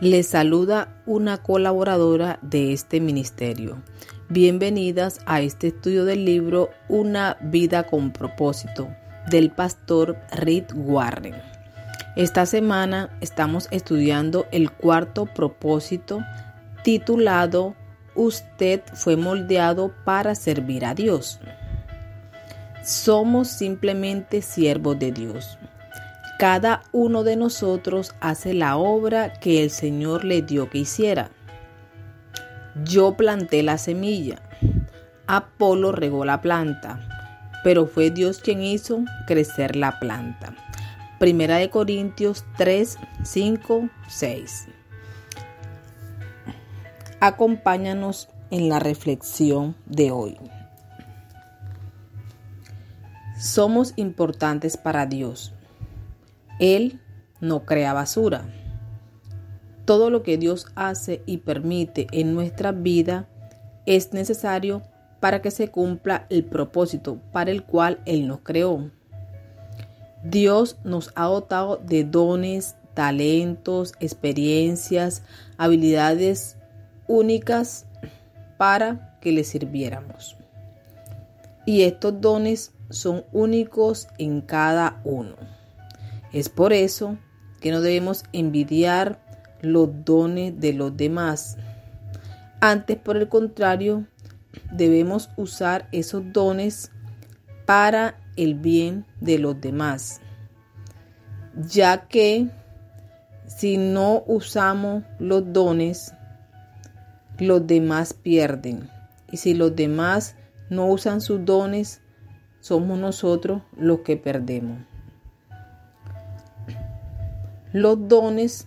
Les saluda una colaboradora de este ministerio. Bienvenidas a este estudio del libro Una vida con propósito del pastor Reed Warren. Esta semana estamos estudiando el cuarto propósito titulado Usted fue moldeado para servir a Dios. Somos simplemente siervos de Dios. Cada uno de nosotros hace la obra que el Señor le dio que hiciera. Yo planté la semilla, Apolo regó la planta, pero fue Dios quien hizo crecer la planta. Primera de Corintios 3, 5, 6. Acompáñanos en la reflexión de hoy. Somos importantes para Dios él no crea basura. Todo lo que Dios hace y permite en nuestra vida es necesario para que se cumpla el propósito para el cual Él nos creó. Dios nos ha dotado de dones, talentos, experiencias, habilidades únicas para que le sirviéramos. Y estos dones son únicos en cada uno. Es por eso que no debemos envidiar los dones de los demás. Antes, por el contrario, debemos usar esos dones para el bien de los demás. Ya que si no usamos los dones, los demás pierden. Y si los demás no usan sus dones, somos nosotros los que perdemos. Los dones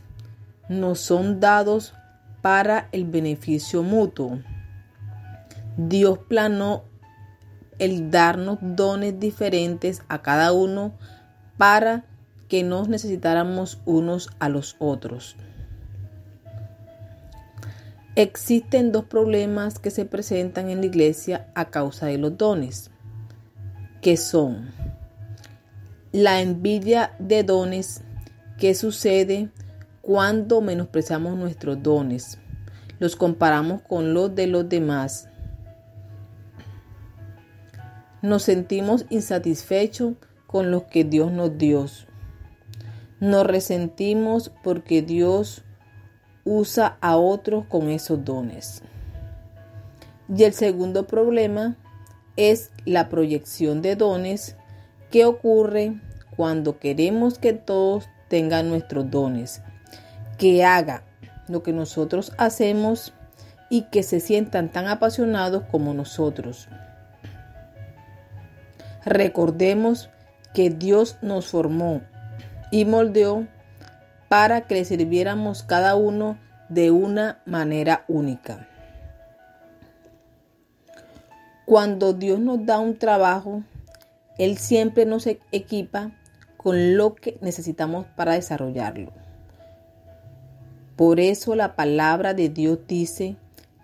nos son dados para el beneficio mutuo. Dios planó el darnos dones diferentes a cada uno para que nos necesitáramos unos a los otros. Existen dos problemas que se presentan en la iglesia a causa de los dones, que son la envidia de dones ¿Qué sucede cuando menospreciamos nuestros dones? Los comparamos con los de los demás. Nos sentimos insatisfechos con lo que Dios nos dio. Nos resentimos porque Dios usa a otros con esos dones. Y el segundo problema es la proyección de dones que ocurre cuando queremos que todos tenga nuestros dones, que haga lo que nosotros hacemos y que se sientan tan apasionados como nosotros. Recordemos que Dios nos formó y moldeó para que le sirviéramos cada uno de una manera única. Cuando Dios nos da un trabajo, Él siempre nos equipa con lo que necesitamos para desarrollarlo. Por eso la palabra de Dios dice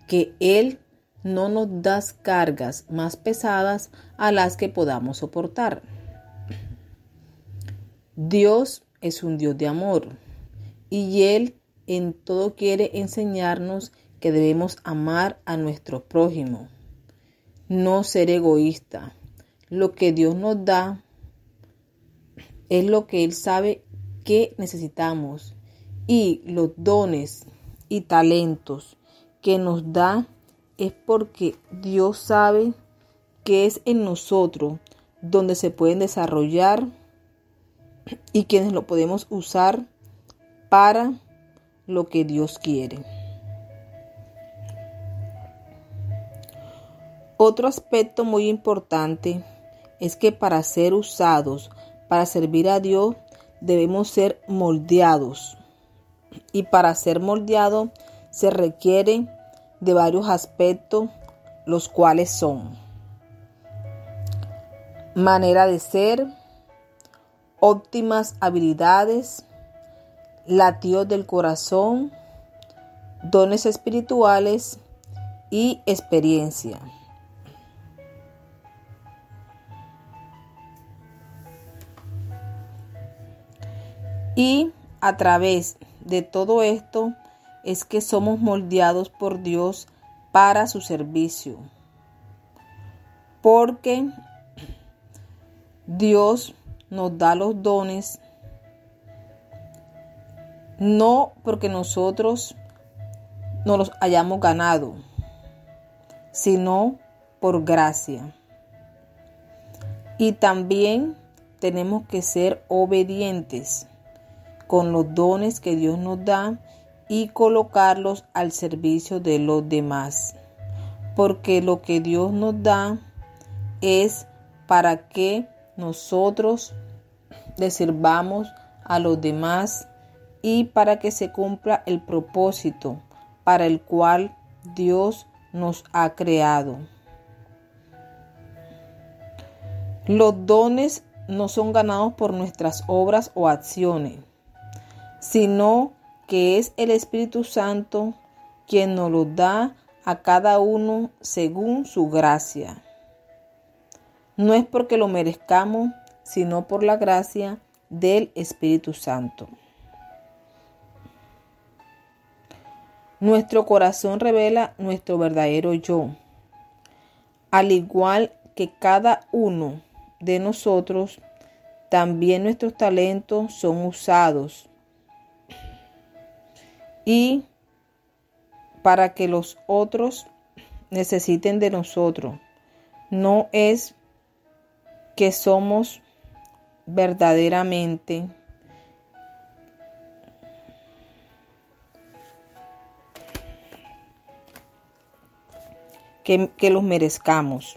que Él no nos da cargas más pesadas a las que podamos soportar. Dios es un Dios de amor y Él en todo quiere enseñarnos que debemos amar a nuestro prójimo, no ser egoísta. Lo que Dios nos da es lo que Él sabe que necesitamos y los dones y talentos que nos da es porque Dios sabe que es en nosotros donde se pueden desarrollar y quienes lo podemos usar para lo que Dios quiere. Otro aspecto muy importante es que para ser usados para servir a Dios debemos ser moldeados. Y para ser moldeado se requiere de varios aspectos, los cuales son manera de ser, óptimas habilidades, latidos del corazón, dones espirituales y experiencia. Y a través de todo esto es que somos moldeados por Dios para su servicio. Porque Dios nos da los dones no porque nosotros no los hayamos ganado, sino por gracia. Y también tenemos que ser obedientes con los dones que Dios nos da y colocarlos al servicio de los demás. Porque lo que Dios nos da es para que nosotros le sirvamos a los demás y para que se cumpla el propósito para el cual Dios nos ha creado. Los dones no son ganados por nuestras obras o acciones, sino que es el Espíritu Santo quien nos los da a cada uno según su gracia. No es porque lo merezcamos, sino por la gracia del Espíritu Santo. Nuestro corazón revela nuestro verdadero yo, al igual que cada uno de nosotros, también nuestros talentos son usados y para que los otros necesiten de nosotros. No es que somos verdaderamente que, que los merezcamos.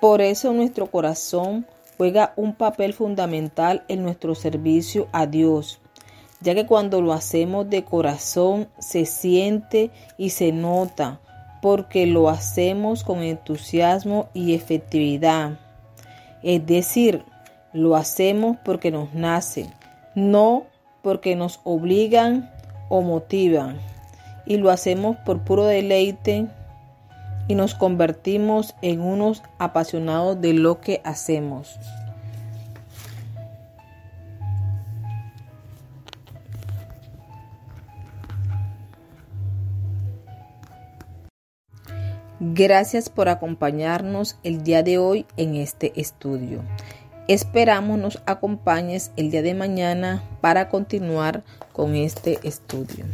Por eso nuestro corazón juega un papel fundamental en nuestro servicio a Dios, ya que cuando lo hacemos de corazón se siente y se nota, porque lo hacemos con entusiasmo y efectividad. Es decir, lo hacemos porque nos nace, no porque nos obligan o motivan. Y lo hacemos por puro deleite y nos convertimos en unos apasionados de lo que hacemos. Gracias por acompañarnos el día de hoy en este estudio. Esperamos nos acompañes el día de mañana para continuar con este estudio.